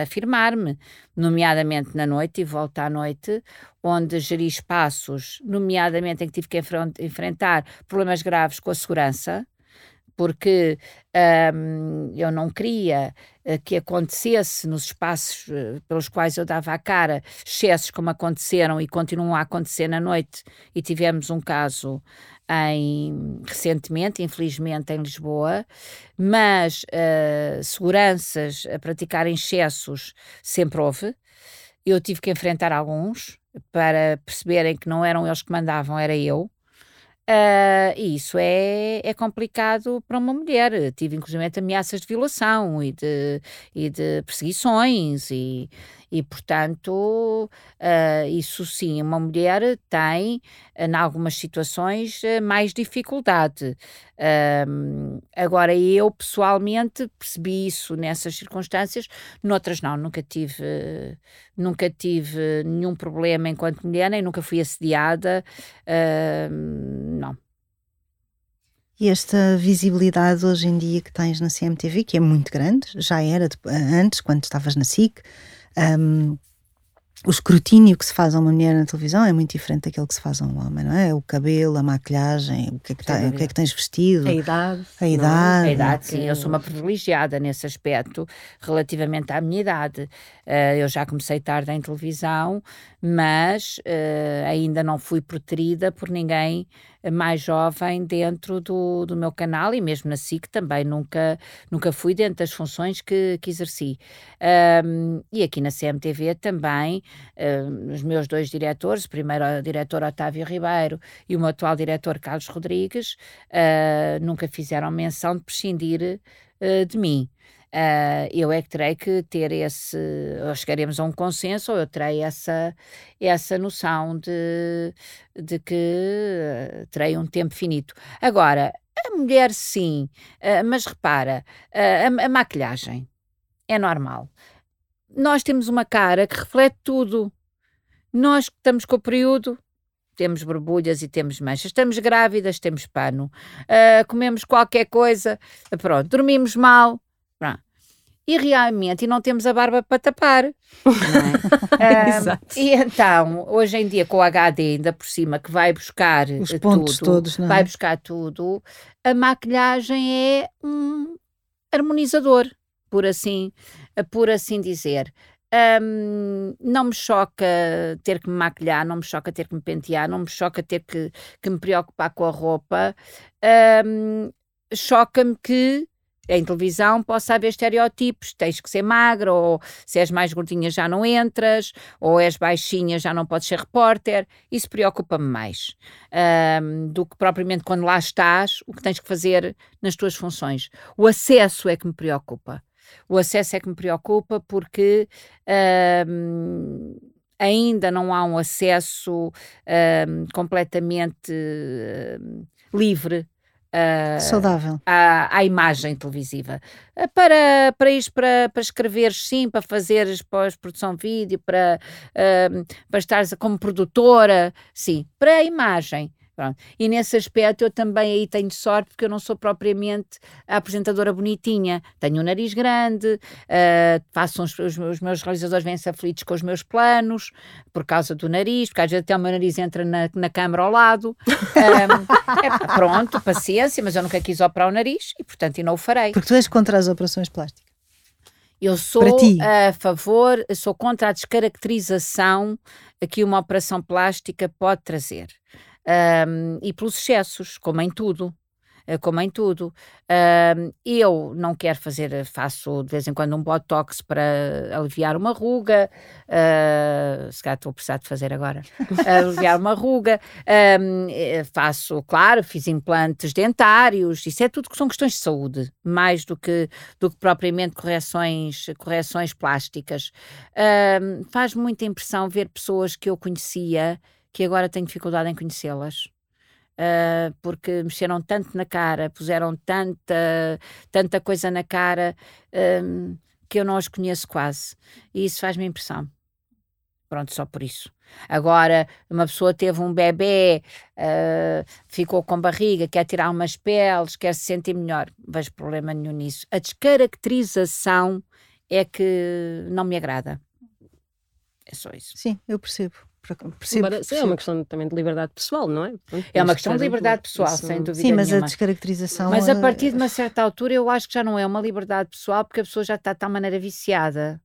afirmar-me, nomeadamente na noite e volta à noite, onde geri espaços, nomeadamente em que tive que enfrentar problemas graves com a segurança, porque um, eu não queria uh, que acontecesse nos espaços uh, pelos quais eu dava a cara excessos como aconteceram e continuam a acontecer na noite, e tivemos um caso em, recentemente, infelizmente, em Lisboa, mas uh, seguranças a praticar excessos sempre houve. Eu tive que enfrentar alguns para perceberem que não eram eles que mandavam, era eu. Uh, e isso é, é complicado para uma mulher. Tive inclusive ameaças de violação e de, e de perseguições, e, e portanto, uh, isso sim, uma mulher tem, em algumas situações, uh, mais dificuldade. agora, eu pessoalmente percebi isso nessas circunstâncias, noutras não, nunca tive, nunca tive nenhum problema enquanto mulher, nem nunca fui assediada não. E esta visibilidade hoje em dia que tens na CMTV, que é muito grande, já era antes, quando estavas na SIC, um, o escrutínio que se faz a uma mulher na televisão é muito diferente daquele que se faz a um homem, não é? O cabelo, a maquilhagem, o que é que, tá, o que, é que tens vestido, a idade. A idade. A idade, sim. Eu sou uma privilegiada nesse aspecto, relativamente à minha idade. Uh, eu já comecei tarde em televisão, mas uh, ainda não fui preterida por ninguém mais jovem dentro do, do meu canal e mesmo na SIC também nunca, nunca fui dentro das funções que, que exerci. Um, e aqui na CMTV também, um, os meus dois diretores, o primeiro o diretor Otávio Ribeiro e o meu atual diretor Carlos Rodrigues, uh, nunca fizeram menção de prescindir uh, de mim. Uh, eu é que terei que ter esse, ou chegaremos a um consenso, ou eu terei essa, essa noção de, de que uh, terei um tempo finito. Agora, a mulher sim, uh, mas repara, a, a maquilhagem é normal. Nós temos uma cara que reflete tudo. Nós que estamos com o período, temos borbulhas e temos manchas. Estamos grávidas, temos pano. Uh, comemos qualquer coisa, pronto. Dormimos mal, e realmente e não temos a barba para tapar. É? um, e então, hoje em dia, com o HD ainda por cima, que vai buscar os pontos tudo, todos, é? vai buscar tudo, a maquilhagem é um harmonizador, por assim, por assim dizer. Um, não me choca ter que me maquilhar, não me choca ter que me pentear, não me choca ter que, que me preocupar com a roupa. Um, Choca-me que em televisão possa haver estereótipos, tens que ser magra, ou se és mais gordinha já não entras, ou és baixinha já não podes ser repórter. Isso preocupa-me mais um, do que propriamente quando lá estás, o que tens que fazer nas tuas funções. O acesso é que me preocupa. O acesso é que me preocupa porque um, ainda não há um acesso um, completamente livre Uh, Saudável. À, à, imagem televisiva. Uh, para, para ir para, para escrever, sim, para fazeres pós-produção vídeo, para, uh, para estares como produtora, sim, para a imagem. Pronto. E nesse aspecto eu também aí tenho sorte porque eu não sou propriamente a apresentadora bonitinha. Tenho um nariz grande, uh, faço uns, os, os, meus realizadores vêm-se aflitos com os meus planos por causa do nariz, porque às vezes até o meu nariz entra na, na câmara ao lado. Um, é, pronto, paciência, mas eu nunca quis operar o nariz e portanto e não o farei. Porque tu és contra as operações plásticas? Eu sou a favor, sou contra a descaracterização que uma operação plástica pode trazer um, e pelos excessos, como em tudo. uh, como em tudo. Eu não quero fazer, faço de vez em quando um botox para aliviar uma ruga, uh, se calhar estou a precisar de fazer agora, aliviar uma ruga, faço, claro, fiz implantes dentários, isso é tudo que são questões de saúde, mais do que, do que propriamente correções, correções plásticas. faz muita impressão ver pessoas que eu conhecia que agora tenho dificuldade em conhecê-las. Uh, porque mexeram tanto na cara, puseram tanta, tanta coisa na cara um, que eu não as conheço quase. E isso faz-me impressão. Pronto, só por isso. Agora, uma pessoa teve um bebê, uh, ficou com barriga, quer tirar umas peles, quer se sentir melhor. Não vejo problema nenhum nisso. A descaracterização é que não me agrada. É só isso. Sim, eu percebo. Percebo, Embora. É uma questão também de liberdade pessoal, não é? Pronto, é uma questão de liberdade pessoal, isso... sem dúvida Sim, mas nenhuma. a descaracterização... Mas a é partir de uma certa altura eu acho que já não é uma liberdade pessoal porque a pessoa já está de tal maneira viciada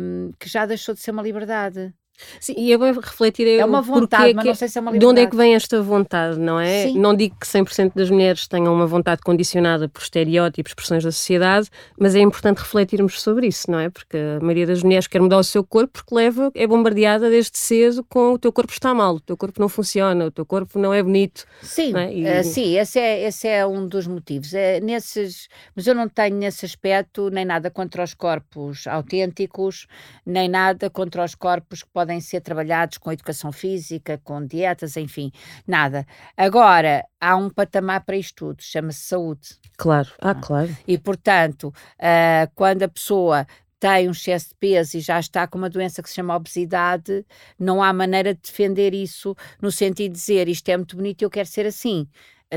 um, que já deixou de ser uma liberdade. Sim, e é bem refletir é uma vontade, é mas não sei se é uma liberdade. De onde é que vem esta vontade, não é? Sim. Não digo que 100% das mulheres tenham uma vontade condicionada por estereótipos, pressões da sociedade, mas é importante refletirmos sobre isso, não é? Porque a maioria das mulheres quer mudar o seu corpo porque leva, é bombardeada desde cedo com o teu corpo está mal, o teu corpo não funciona, o teu corpo não é bonito. Sim, é? E... uh, sim esse, é, esse é um dos motivos. É, nesses, mas eu não tenho nesse aspecto nem nada contra os corpos autênticos, nem nada contra os corpos que podem ser trabalhados com educação física, com dietas, enfim, nada. Agora, há um patamar para isto tudo, chama-se saúde. Claro, ah, ah. claro. E, portanto, uh, quando a pessoa tem um excesso de peso e já está com uma doença que se chama obesidade, não há maneira de defender isso no sentido de dizer isto é muito bonito e eu quero ser assim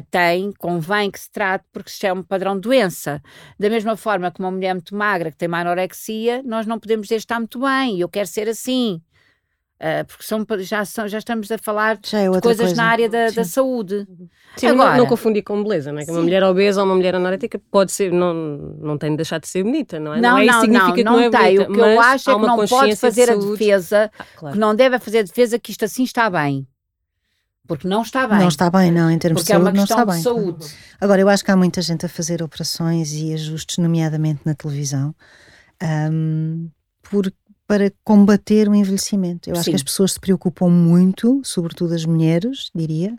tem, convém que se trate, porque isto é um padrão de doença. Da mesma forma que uma mulher muito magra, que tem uma anorexia, nós não podemos dizer está muito bem, eu quero ser assim. Uh, porque são, já, são, já estamos a falar é de coisas coisa. na área da, da saúde. Sim, Agora, não, não confundir com beleza, não é? Que uma mulher obesa ou uma mulher anorética pode ser, não, não tem de deixar de ser bonita, não é? Não, não, é não, significa não, não, não é tem. Bonita, o que eu acho é que não pode fazer de a defesa, ah, claro. que não deve fazer a defesa que isto assim está bem. Porque não está bem. Não está bem, não, em termos Porque de saúde, é uma questão não está de bem. saúde. Agora, eu acho que há muita gente a fazer operações e ajustes, nomeadamente na televisão, um, porque para combater o envelhecimento. Eu acho Sim. que as pessoas se preocupam muito, sobretudo as mulheres, diria,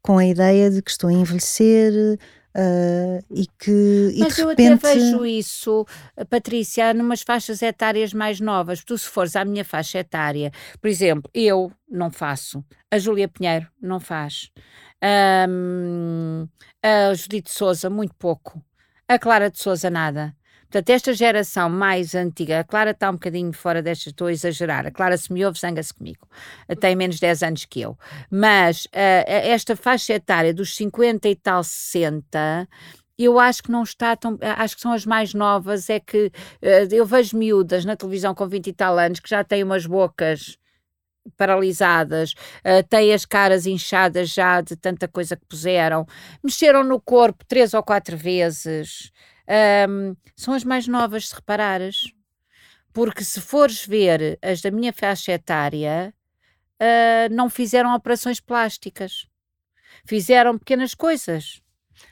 com a ideia de que estou a envelhecer. Uh, e que Mas e eu repente... até vejo isso, Patrícia, numas faixas etárias mais novas. Tu, se fores à minha faixa etária, por exemplo, eu não faço, a Júlia Pinheiro não faz, um, a Judite Souza, muito pouco, a Clara de Souza, nada. Portanto, esta geração mais antiga, a Clara está um bocadinho fora destas, estou a exagerar, a Clara se me ouve, zanga-se comigo, tem menos 10 anos que eu, mas uh, esta faixa etária dos 50 e tal, 60, eu acho que não está tão. Acho que são as mais novas. É que eu vejo miúdas na televisão com 20 e tal anos que já têm umas bocas paralisadas, têm as caras inchadas já de tanta coisa que puseram, mexeram no corpo três ou quatro vezes um, são as mais novas, se reparares. Porque se fores ver as da minha faixa etária, uh, não fizeram operações plásticas. Fizeram pequenas coisas.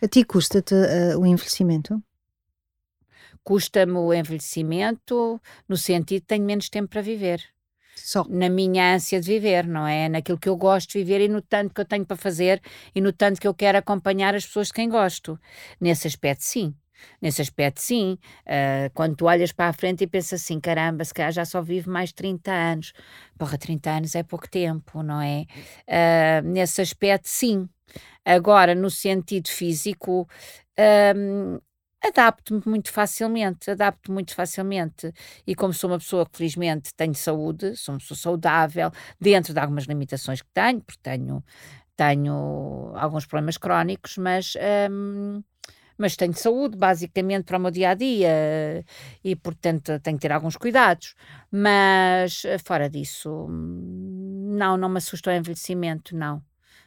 A ti custa-te uh, o envelhecimento? Custa-me o envelhecimento no sentido de tenho menos tempo para viver. Só. Na minha ânsia de viver, não é? Naquilo que eu gosto de viver e no tanto que eu tenho para fazer e no tanto que eu quero acompanhar as pessoas de quem gosto. Nesse aspecto, sim. Nesse aspecto, sim. Uh, quando tu olhas para a frente e pensas assim, caramba, se calhar já só vive mais 30 anos. Porra, 30 anos é pouco tempo, não é? Uh, nesse aspecto, sim. Agora, no sentido físico, um, adapto-me muito facilmente, adapto muito facilmente. E como sou uma pessoa que felizmente tenho saúde, sou uma pessoa saudável, dentro de algumas limitações que tenho, porque tenho, tenho alguns problemas crónicos, mas. Mas tenho saúde basicamente para o meu dia a dia e, portanto, tenho que ter alguns cuidados. Mas fora disso, não, não me assusta o envelhecimento, não.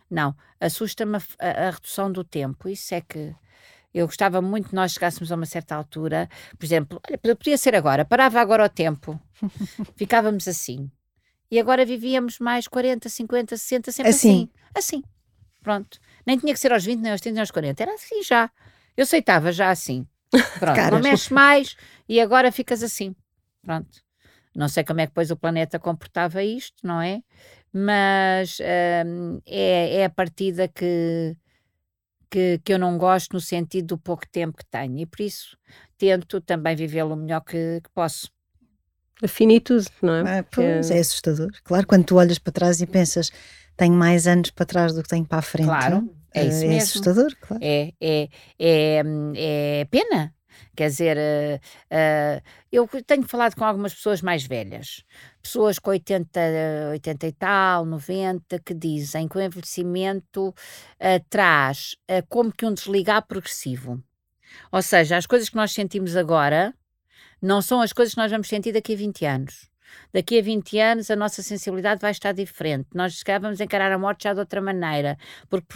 Não, assusta-me a, a, a redução do tempo. Isso é que eu gostava muito que nós chegássemos a uma certa altura, por exemplo, olha, podia ser agora, parava agora o tempo, ficávamos assim. E agora vivíamos mais 40, 50, 60, sempre assim. Assim. assim. Pronto. Nem tinha que ser aos 20, nem aos 30, nem aos 40. Era assim já. Eu aceitava já assim. Pronto. Caras. Não mexe mais e agora ficas assim. Pronto. Não sei como é que depois o planeta comportava isto, não é? Mas hum, é, é a partida que, que, que eu não gosto no sentido do pouco tempo que tenho e por isso tento também vivê-lo o melhor que, que posso. A finitude, não é? é pois, é assustador. Claro, quando tu olhas para trás e pensas tenho mais anos para trás do que tenho para a frente. Claro, é isso é mesmo. assustador, claro. É, é, é, é pena. Quer dizer, uh, uh, eu tenho falado com algumas pessoas mais velhas, pessoas com 80, 80 e tal, 90, que dizem que o envelhecimento uh, traz como que um desligar progressivo. Ou seja, as coisas que nós sentimos agora não são as coisas que nós vamos sentir daqui a 20 anos. Daqui a 20 anos a nossa sensibilidade vai estar diferente. Nós se vamos encarar a morte já de outra maneira, porque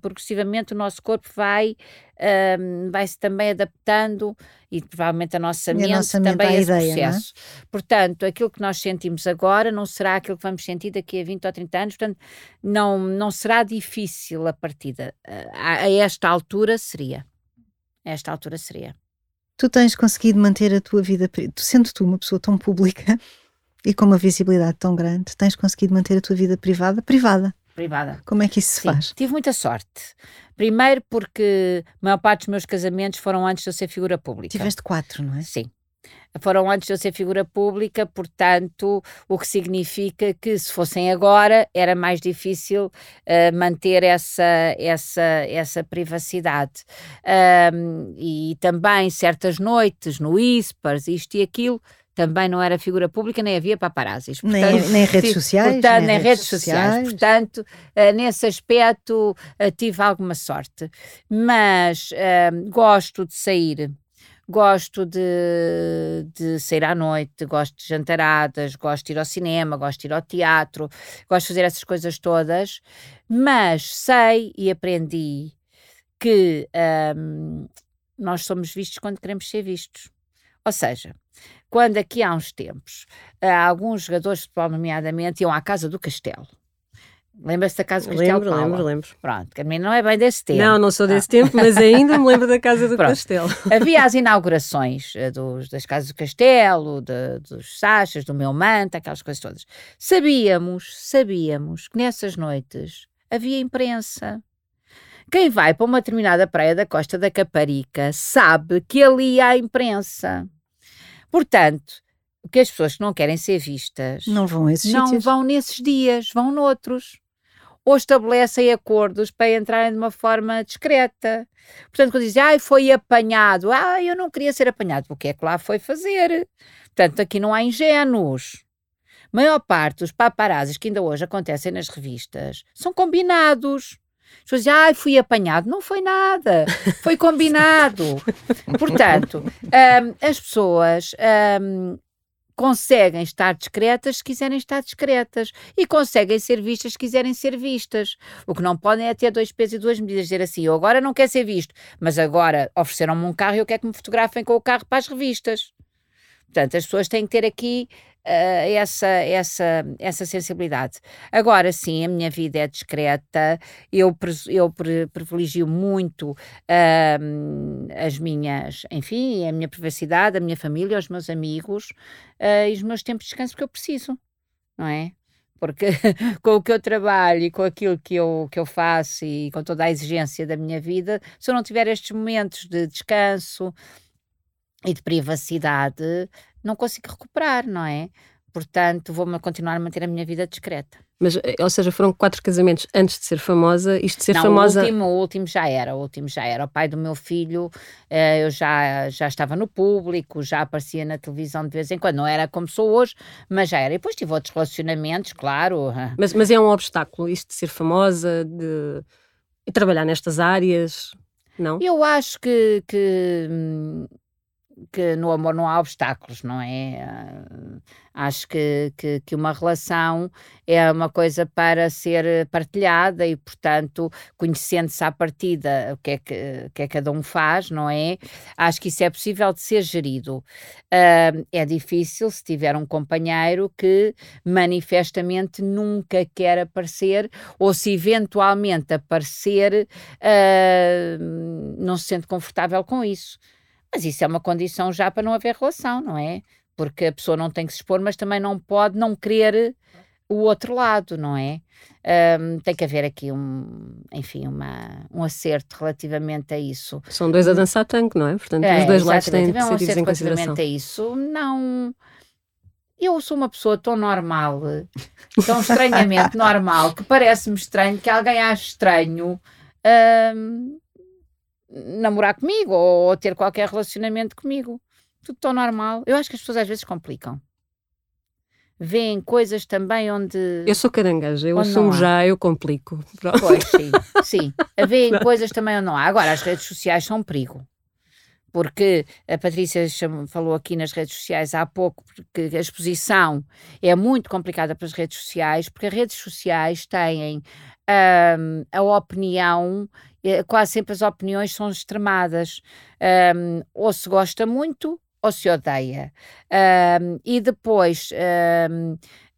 progressivamente o nosso corpo vai, um, vai se também adaptando e provavelmente a nossa mente a nossa também mente a esse ideia, é? processo. É? Portanto, aquilo que nós sentimos agora não será aquilo que vamos sentir daqui a 20 ou 30 anos, portanto, não, não será difícil a partida. A, a esta altura seria. A esta altura seria. Tu tens conseguido manter a tua vida, sendo tu uma pessoa tão pública, e com uma visibilidade tão grande, tens conseguido manter a tua vida privada privada. Privada. Como é que isso se Sim, faz? Tive muita sorte. Primeiro porque a maior parte dos meus casamentos foram antes de eu ser figura pública. Tiveste quatro, não é? Sim foram antes de eu ser figura pública, portanto, o que significa que se fossem agora era mais difícil uh, manter essa, essa, essa privacidade. Um, e também certas noites no Whispers, isto e aquilo, também não era figura pública, nem havia paparazzis. Portanto, nem, nem redes sociais. Portanto, nem, nem redes, sociais. sociais. Portanto, uh, nesse aspecto uh, tive alguma sorte. Mas uh, gosto de sair. Gosto de, de sair à noite, gosto de jantaradas, gosto de ir ao cinema, gosto de ir ao teatro, gosto de fazer essas coisas todas, mas sei e aprendi que um, nós somos vistos quando queremos ser vistos. Ou seja, quando aqui há uns tempos, alguns jogadores de futebol, nomeadamente, iam à Casa do Castelo. Lembra-se da Casa do Castelo? Lembro, lembro, lembro. Pronto, que a mim não é bem desse tempo. Não, não sou desse ah. tempo, mas ainda me lembro da Casa do Castelo. Havia as inaugurações uh, dos, das Casas do Castelo, de, dos Sachas, do meu manta, aquelas coisas todas. Sabíamos, sabíamos que nessas noites havia imprensa. Quem vai para uma determinada praia da Costa da Caparica sabe que ali há imprensa. Portanto, o que as pessoas que não querem ser vistas não vão esses não sítios. vão nesses dias, vão noutros. Ou estabelecem acordos para entrarem de uma forma discreta. Portanto, quando dizem, ah, foi apanhado, ah, eu não queria ser apanhado, porque é que lá foi fazer? Portanto, aqui não há ingênuos. A maior parte dos paparazzis que ainda hoje acontecem nas revistas são combinados. As pessoas dizem, ah, fui apanhado. Não foi nada, foi combinado. Portanto, um, as pessoas um, conseguem estar discretas se quiserem estar discretas e conseguem ser vistas se quiserem ser vistas. O que não podem é ter dois pesos e duas medidas, dizer assim, eu agora não quero ser visto, mas agora ofereceram-me um carro e eu quero que me fotografem com o carro para as revistas. Portanto, as pessoas têm que ter aqui uh, essa, essa, essa sensibilidade. Agora sim, a minha vida é discreta, eu, eu privilegio muito uh, as minhas, enfim, a minha privacidade, a minha família, os meus amigos uh, e os meus tempos de descanso que eu preciso, não é? porque com o que eu trabalho e com aquilo que eu, que eu faço e com toda a exigência da minha vida, se eu não tiver estes momentos de descanso e de privacidade, não consigo recuperar, não é? Portanto, vou-me continuar a manter a minha vida discreta. Mas, eh, ou seja, foram quatro casamentos antes de ser famosa. Isto de ser não, famosa. O último, o último já era, o último já era. O pai do meu filho, eh, eu já, já estava no público, já aparecia na televisão de vez em quando. Não era como sou hoje, mas já era. E depois tive outros relacionamentos, claro. Mas, mas é um obstáculo isto de ser famosa, de, de trabalhar nestas áreas, não? Eu acho que, que hum, que no amor não há obstáculos, não é? Uh, acho que, que, que, uma relação é uma coisa para ser partilhada e, portanto, conhecendo-se à partida o que, é que, que é cada um faz, não é? Acho que isso é possível de ser gerido. Uh, é difícil se tiver um companheiro que manifestamente nunca quer aparecer ou se eventualmente aparecer uh, não se sente confortável com isso. Mas isso é uma condição já para não haver relação, não é? Porque a pessoa não tem que se expor, mas também não pode não querer o outro lado, não é? Um, tem que haver aqui um, enfim, uma, um acerto relativamente a isso. São dois a dançar tango, não é? Portanto, é, os dois lados têm de ser um acerto em relativamente a isso. Não, eu sou uma pessoa tão normal, tão estranhamente normal, que parece-me estranho que alguém ache estranho um, namorar comigo ou ter qualquer relacionamento comigo. Tudo tão normal. Eu acho que as pessoas às vezes complicam. Vêem coisas também onde. Eu sou carangueja, eu assumo já, eu complico. Pronto. Pois, sim. sim. Vêem coisas também onde não há. Agora, as redes sociais são um perigo porque a Patrícia falou aqui nas redes sociais há pouco que a exposição é muito complicada para as redes sociais, porque as redes sociais têm a opinião, eh, quase sempre as opiniões são extremadas, um, ou se gosta muito ou se odeia. Um, e depois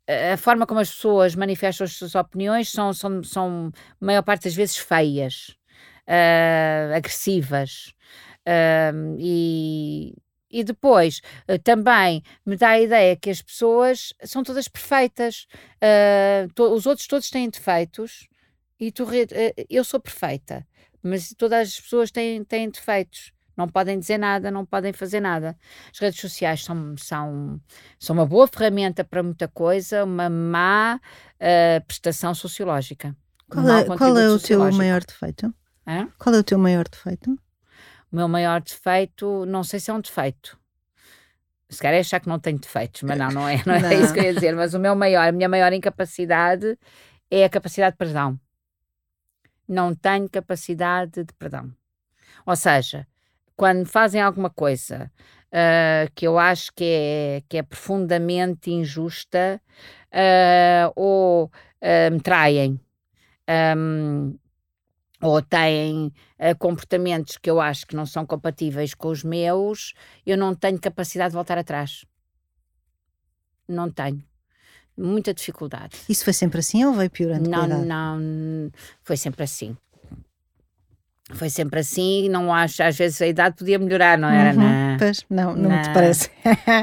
a forma como as pessoas manifestam as suas opiniões são, são, são maior parte das vezes feias, uh, agressivas. Um, e, e depois uh, também me dá a ideia que as pessoas são todas perfeitas, uh, to, os outros todos têm defeitos e tu, uh, eu sou perfeita, mas todas as pessoas têm, têm defeitos. Não podem dizer nada, não podem fazer nada. As redes sociais são, são, são uma boa ferramenta para muita coisa, uma má prestação sociológica. Qual é, qual é o teu maior defeito? Hã? Qual é o teu maior defeito? O meu maior defeito, não sei se é um defeito. Se calhar é achar que não tenho defeitos, mas não, não é, não, não. é isso que eu ia dizer. Mas o meu maior, a minha maior incapacidade é a capacidade de perdão. Não tenho capacidade de perdão. Ou seja, quando fazem alguma coisa uh, que eu acho que é, que é profundamente injusta uh, ou uh, me traem, um, ou têm comportamentos que eu acho que não são compatíveis com os meus, eu não tenho capacidade de voltar atrás. Não tenho. Muita dificuldade. Isso foi sempre assim ou veio piorando? Não, não, foi sempre assim. Foi sempre assim, não acho, às vezes a idade podia melhorar, não era? Uhum, não, pois, não, não, não te parece.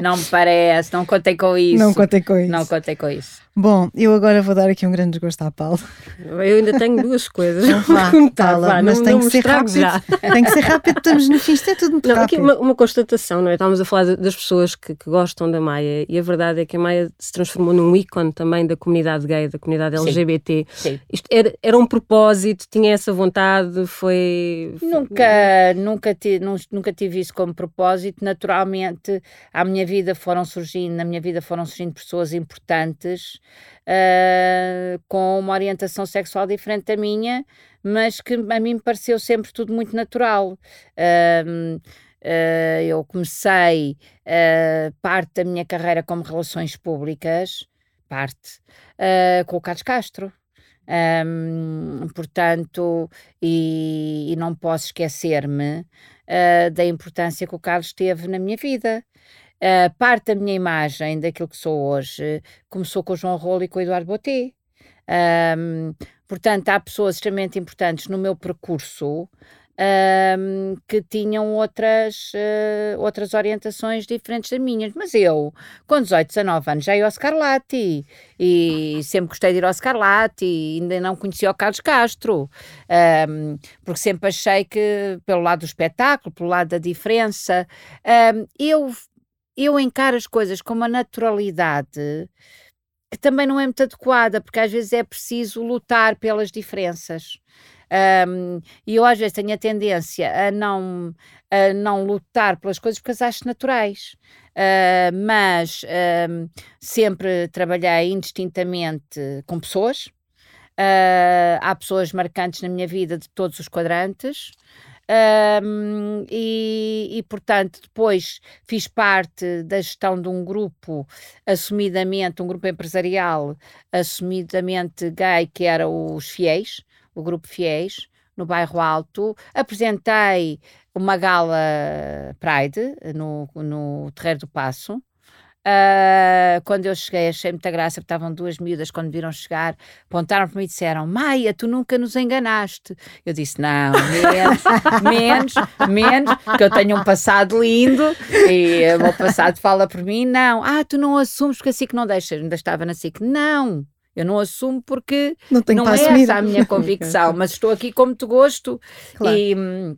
não me parece, não contei com isso. Não contei com isso. Não contei com isso. Bom, eu agora vou dar aqui um grande desgosto à Paula. Eu ainda tenho duas coisas a perguntar, Paula, mas não, tem que ser rápido. Já. Tem que ser rápido, estamos no fim, isto é tudo muito não, rápido. Aqui uma, uma, constatação, não é? Estávamos a falar das pessoas que, que, gostam da Maia e a verdade é que a Maia se transformou num ícone também da comunidade gay, da comunidade LGBT. Sim. Sim. Isto era, era um propósito, tinha essa vontade, foi... Nunca, nunca, nunca tive isso como propósito, naturalmente à minha vida foram surgindo, na minha vida foram surgindo pessoas importantes uh, com uma orientação sexual diferente da minha, mas que a mim me pareceu sempre tudo muito natural. Uh, uh, eu comecei parte da minha carreira como relações públicas, parte, com o Carlos Castro. Um, portanto, e, e, não posso esquecer-me uh, da importância que o Carlos teve na minha vida. Uh, parte da minha imagem daquilo que sou hoje começou com o João Rolo e com o Eduardo Boté. Um, portanto, há pessoas extremamente importantes no meu percurso um, que tinham outras, uh, outras orientações diferentes das minhas. Mas eu, com 18, 19 anos, já ia ao Scarlatti e sempre gostei de ir ao Scarlatti e ainda não conhecia o Carlos Castro, um, porque sempre achei que, pelo lado do espetáculo, pelo lado da diferença, eu eu encaro as coisas com uma naturalidade que também não é muito adequada, porque às vezes é preciso lutar pelas diferenças. Um, e eu às vezes tenho a tendência a não, a não lutar pelas coisas porque as acho naturais. Uh, mas um, sempre trabalhei indistintamente com pessoas. Uh, há pessoas marcantes na minha vida de todos os quadrantes. Um, e, e, portanto, depois fiz parte da gestão de um grupo assumidamente, um grupo empresarial assumidamente gay, que era os Fiéis, o grupo Fiéis, no bairro Alto. Apresentei uma gala Pride no, no Terreiro do Passo. Uh, quando eu cheguei, achei muita graça, porque estavam duas miúdas quando viram chegar, apontaram para mim e disseram: Maia, tu nunca nos enganaste. Eu disse: Não, menos, menos, menos, que eu tenho um passado lindo e o meu passado fala por mim. Não, ah, tu não assumes porque assim que não deixas, ainda estava na SIC. Não, eu não assumo porque não, não é assumir. essa a minha convicção, mas estou aqui com muito gosto claro. e hum,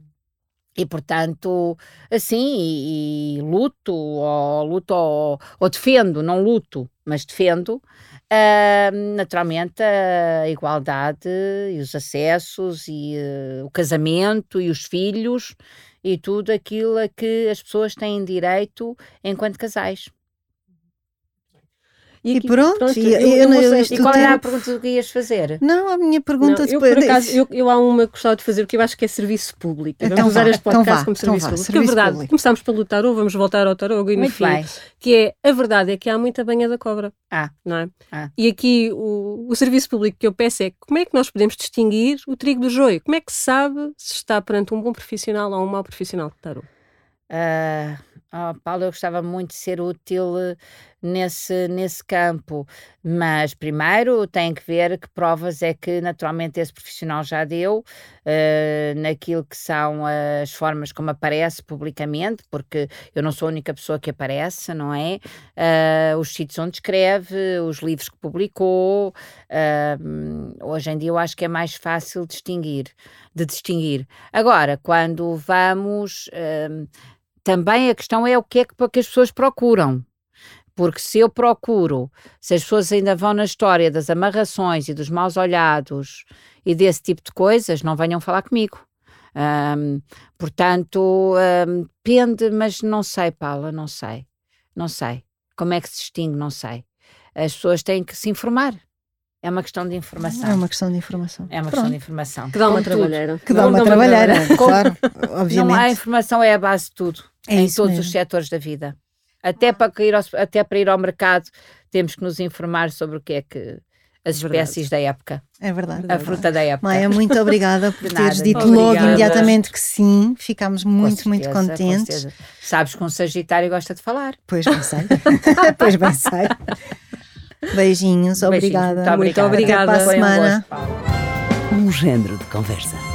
e, portanto, assim, e, e luto, ou luto, ou, ou, defendo, não luto, mas defendo, uh, naturalmente, a igualdade e os acessos, e uh, o casamento, e os filhos, e tudo aquilo a que as pessoas têm direito enquanto casais. E, aqui, pronto, pronto e, eu, eu, eu, e qual era a pergunta que ias fazer? Não, a minha pergunta não, depois. Eu, por acaso, eu, eu há uma que gostava de fazer, que eu acho que é serviço público. Então vamos vá, usar este então podcast então como serviço então público. Porque a verdade, público. começámos pelo tarô, vamos voltar ao tarô e no fim, bem. que é a verdade é que há muita banha da cobra. Ah. Não é? Ah. E aqui o, o serviço público que eu peço é como é que nós podemos distinguir o trigo do joio? Como é que se sabe se está perante um bom profissional ou um mau profissional de tarô? Uh, oh, Paulo, eu gostava muito de ser útil eh, nesse, nesse campo, mas primeiro tem que ver que provas é que naturalmente esse profissional já deu uh, naquilo que são as formas como aparece publicamente, porque eu não sou a única pessoa que aparece, não é? Uh, os sítios onde escreve, os livros que publicou. Uh, hoje em dia eu acho que é mais fácil distinguir, de distinguir. Agora, quando vamos também a questão é o que é que, que as pessoas procuram. Porque se eu procuro, se as pessoas ainda vão na história das amarrações e dos maus olhados e desse tipo de coisas, não venham falar comigo. Um, portanto, um, depende, mas não sei, Paula, não sei. Não sei. Como é que se distingue? Não sei. As pessoas têm que se informar. É uma questão de informação. É uma questão de informação. É uma Pronto. questão de informação. Que dá uma trabalheira. Que dá uma, uma trabalheira, claro, obviamente. Não, a informação é a base de tudo, é em todos mesmo. os setores da vida. Até para, ir ao, até para ir ao mercado temos que nos informar sobre o que é que as espécies da época. É verdade. A fruta da época. Maia, muito obrigada por teres dito obrigada. logo imediatamente que sim. Ficámos muito, certeza, muito contentes. Sabes que um Sagitário gosta de falar. Pois bem sei. pois bem sei. Beijinhos, obrigada. Muito obrigada. Muito obrigada. Até para a semana. Um, um género de conversa.